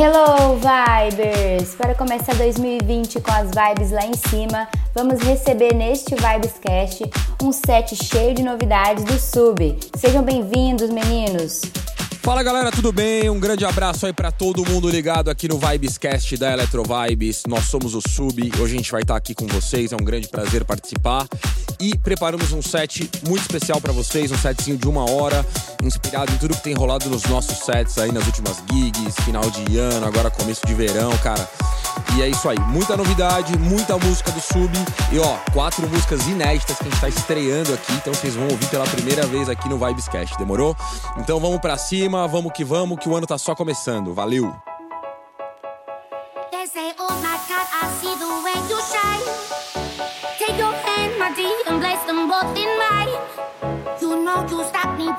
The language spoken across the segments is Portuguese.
Hello, Vibers! Para começar 2020 com as vibes lá em cima, vamos receber neste Vibescast um set cheio de novidades do Sub. Sejam bem-vindos, meninos! Fala galera, tudo bem? Um grande abraço aí para todo mundo ligado aqui no Vibescast da Electro Vibes. Nós somos o Sub, hoje a gente vai estar aqui com vocês, é um grande prazer participar. E preparamos um set muito especial para vocês, um setzinho de uma hora, inspirado em tudo que tem rolado nos nossos sets aí nas últimas gigs, final de ano, agora começo de verão, cara. E é isso aí, muita novidade, muita música do Sub e ó, quatro músicas inéditas que a gente tá estreando aqui, então vocês vão ouvir pela primeira vez aqui no Vibescast, demorou? Então vamos para cima, vamos que vamos, que o ano tá só começando. Valeu! You stopped me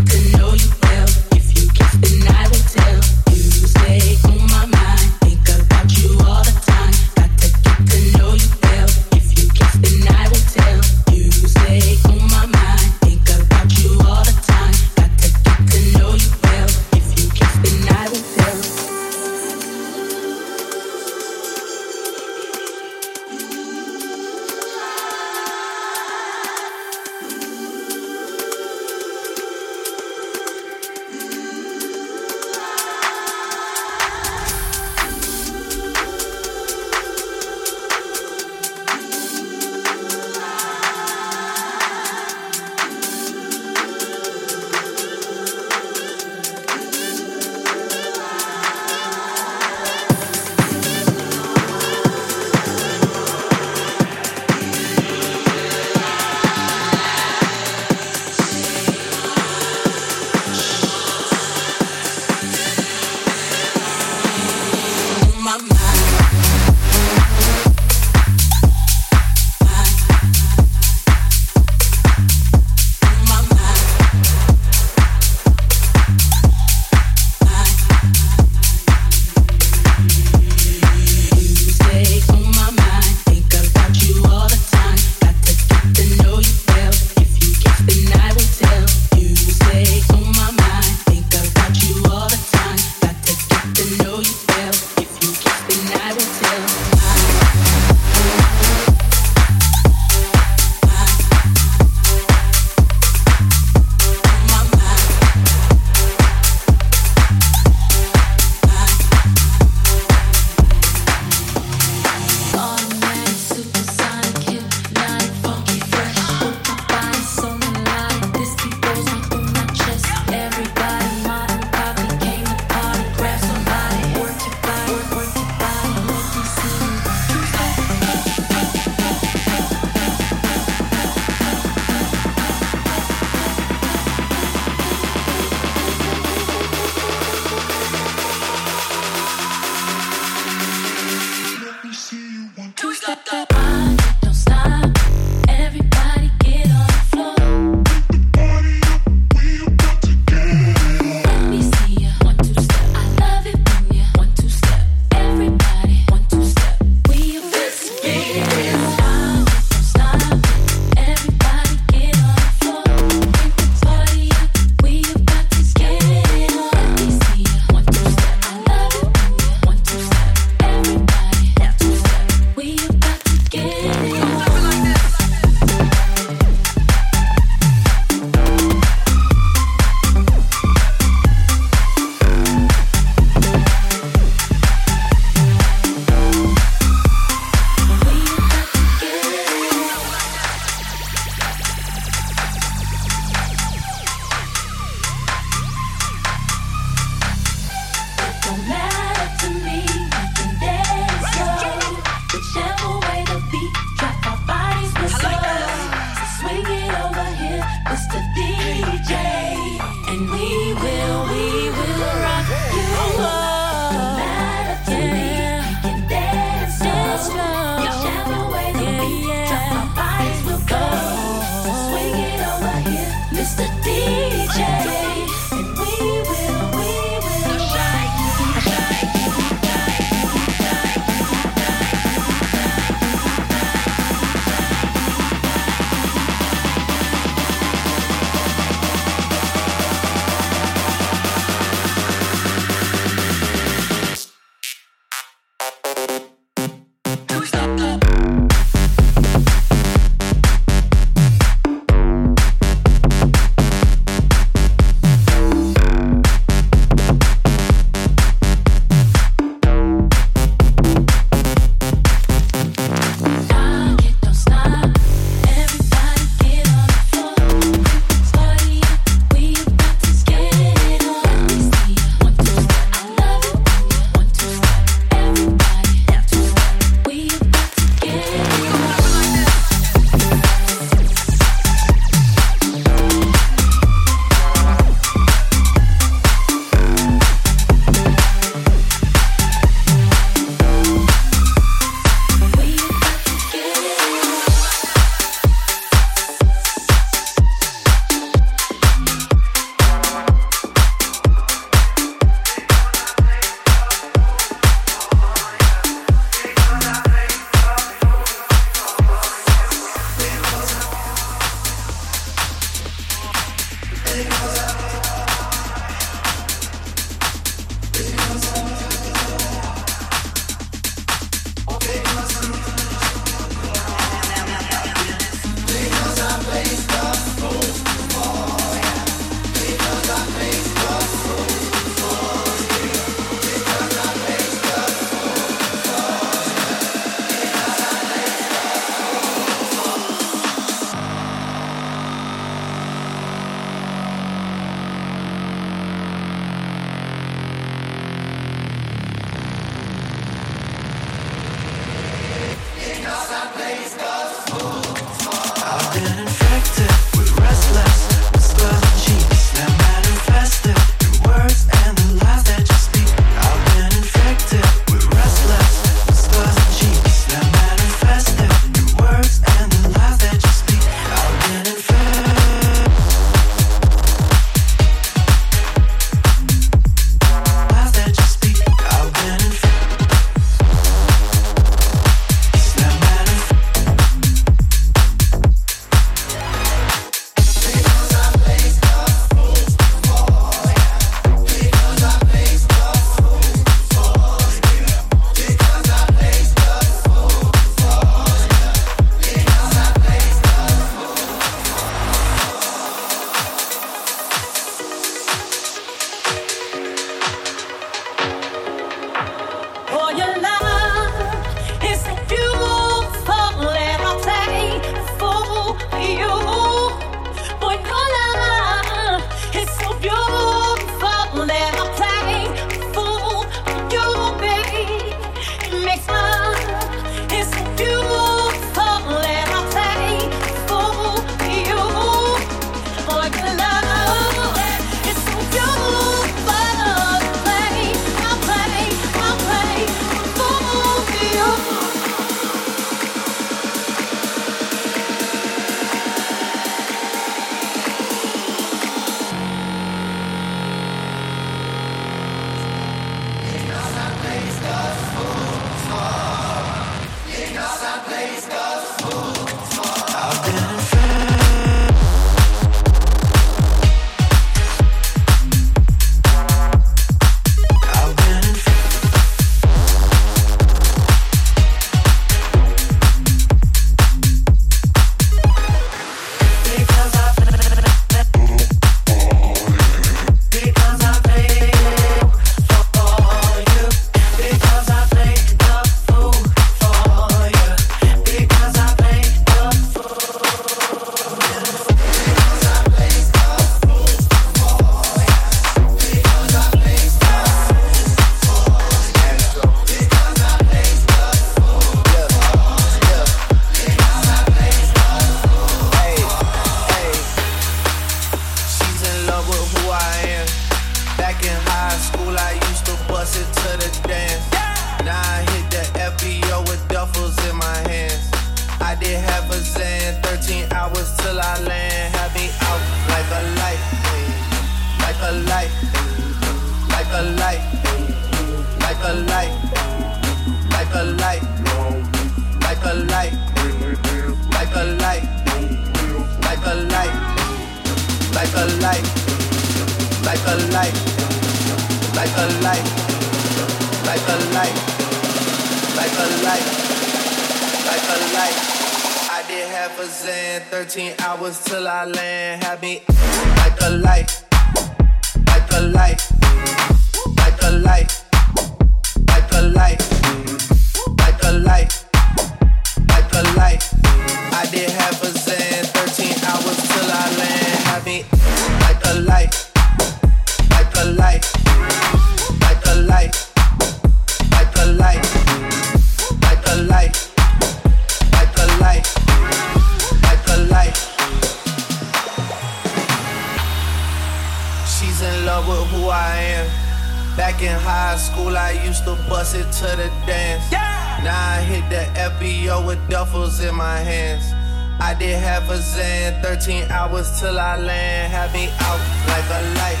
in my hands. I did half a zan, 13 hours till I land. Have me out like a light,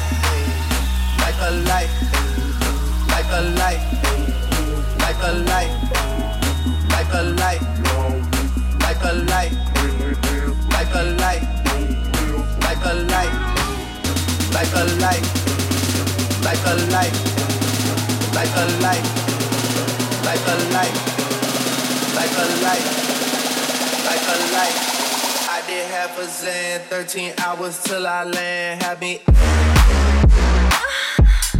like a light, like a light, like a light, like a light, like a light, like a light, like a light, like a light, like a light, like a light, like a light, like a light like I did half a zen, 13 hours till I land. Had me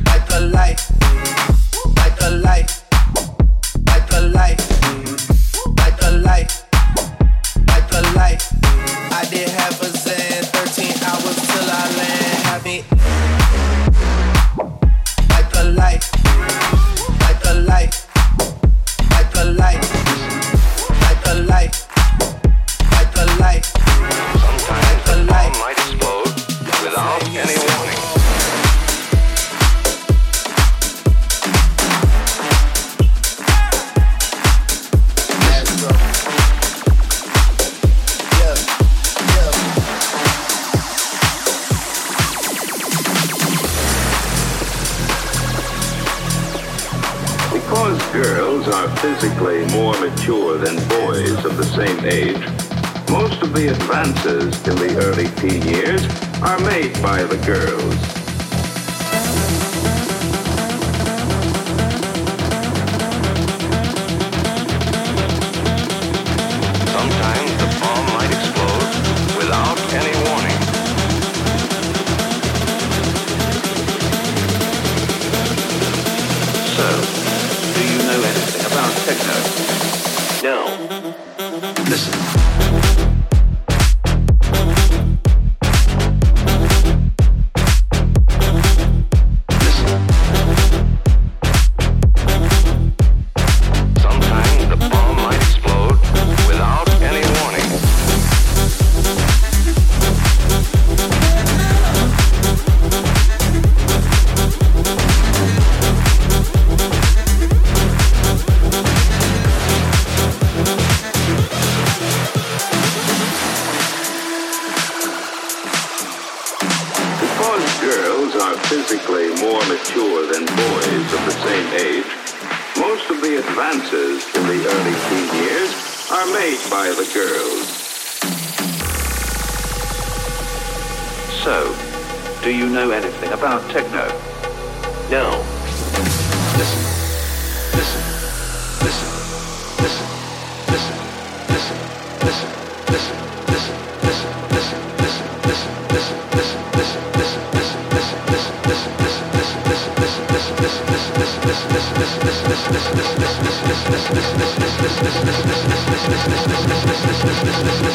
like a light, like a light, like a light, like a light, like a light. I did half a zen, 13 hours till I land. Me like a light. Are physically more mature than boys of the same age, most of the advances in the early teen years are made by the girls.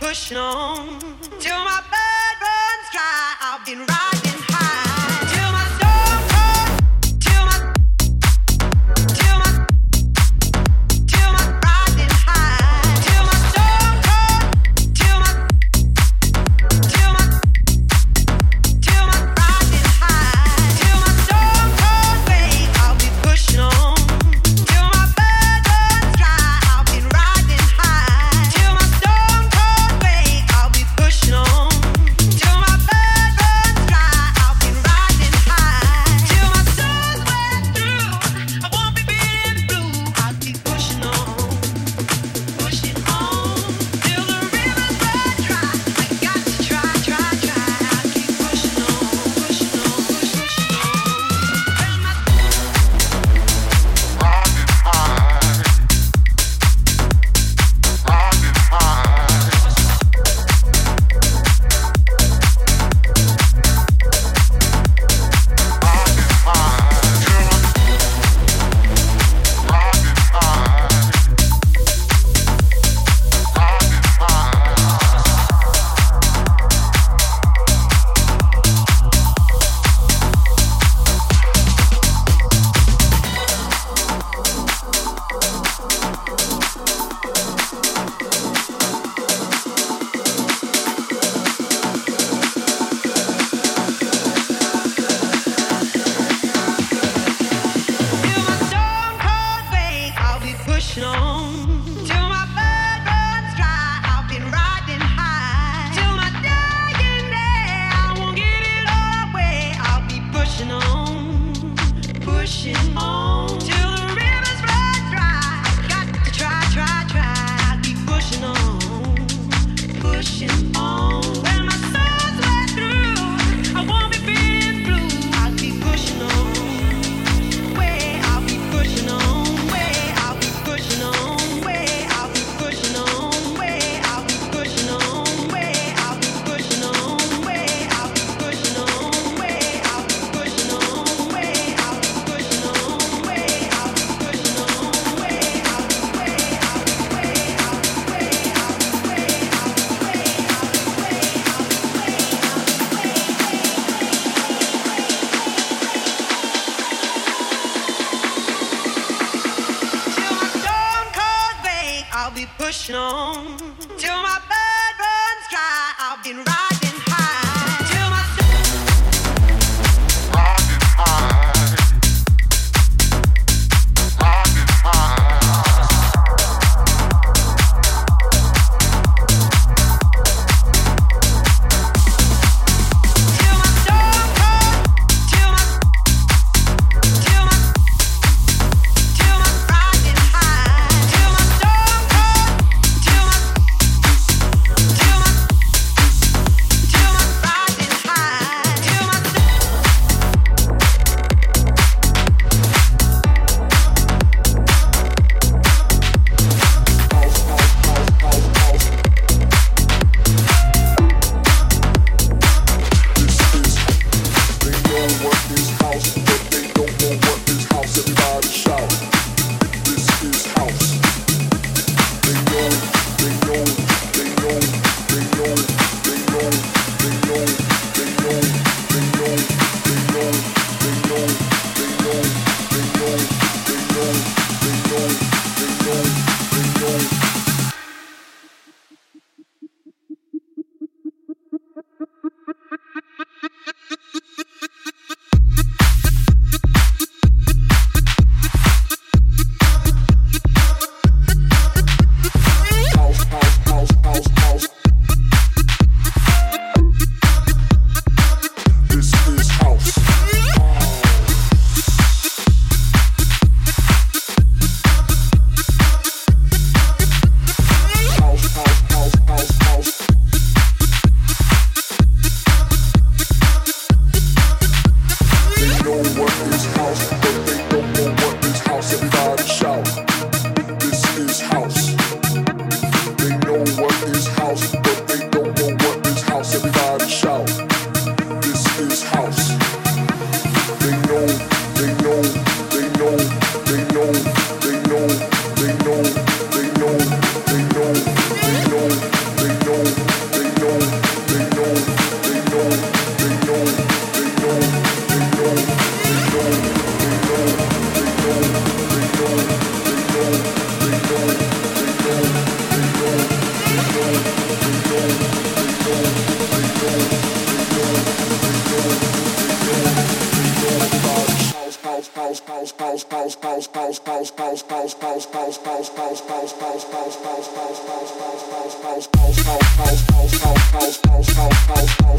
pushing on till my blood runs dry. I've been riding.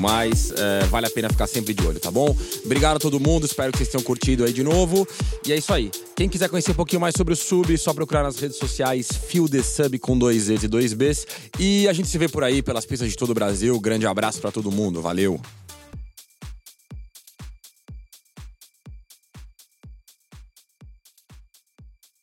mais. É, vale a pena ficar sempre de olho, tá bom? Obrigado a todo mundo, espero que vocês tenham curtido aí de novo. E é isso aí. Quem quiser conhecer um pouquinho mais sobre o Sub, é só procurar nas redes sociais Fio The Sub com dois E's e dois B's. E a gente se vê por aí pelas pistas de todo o Brasil. Grande abraço para todo mundo, valeu!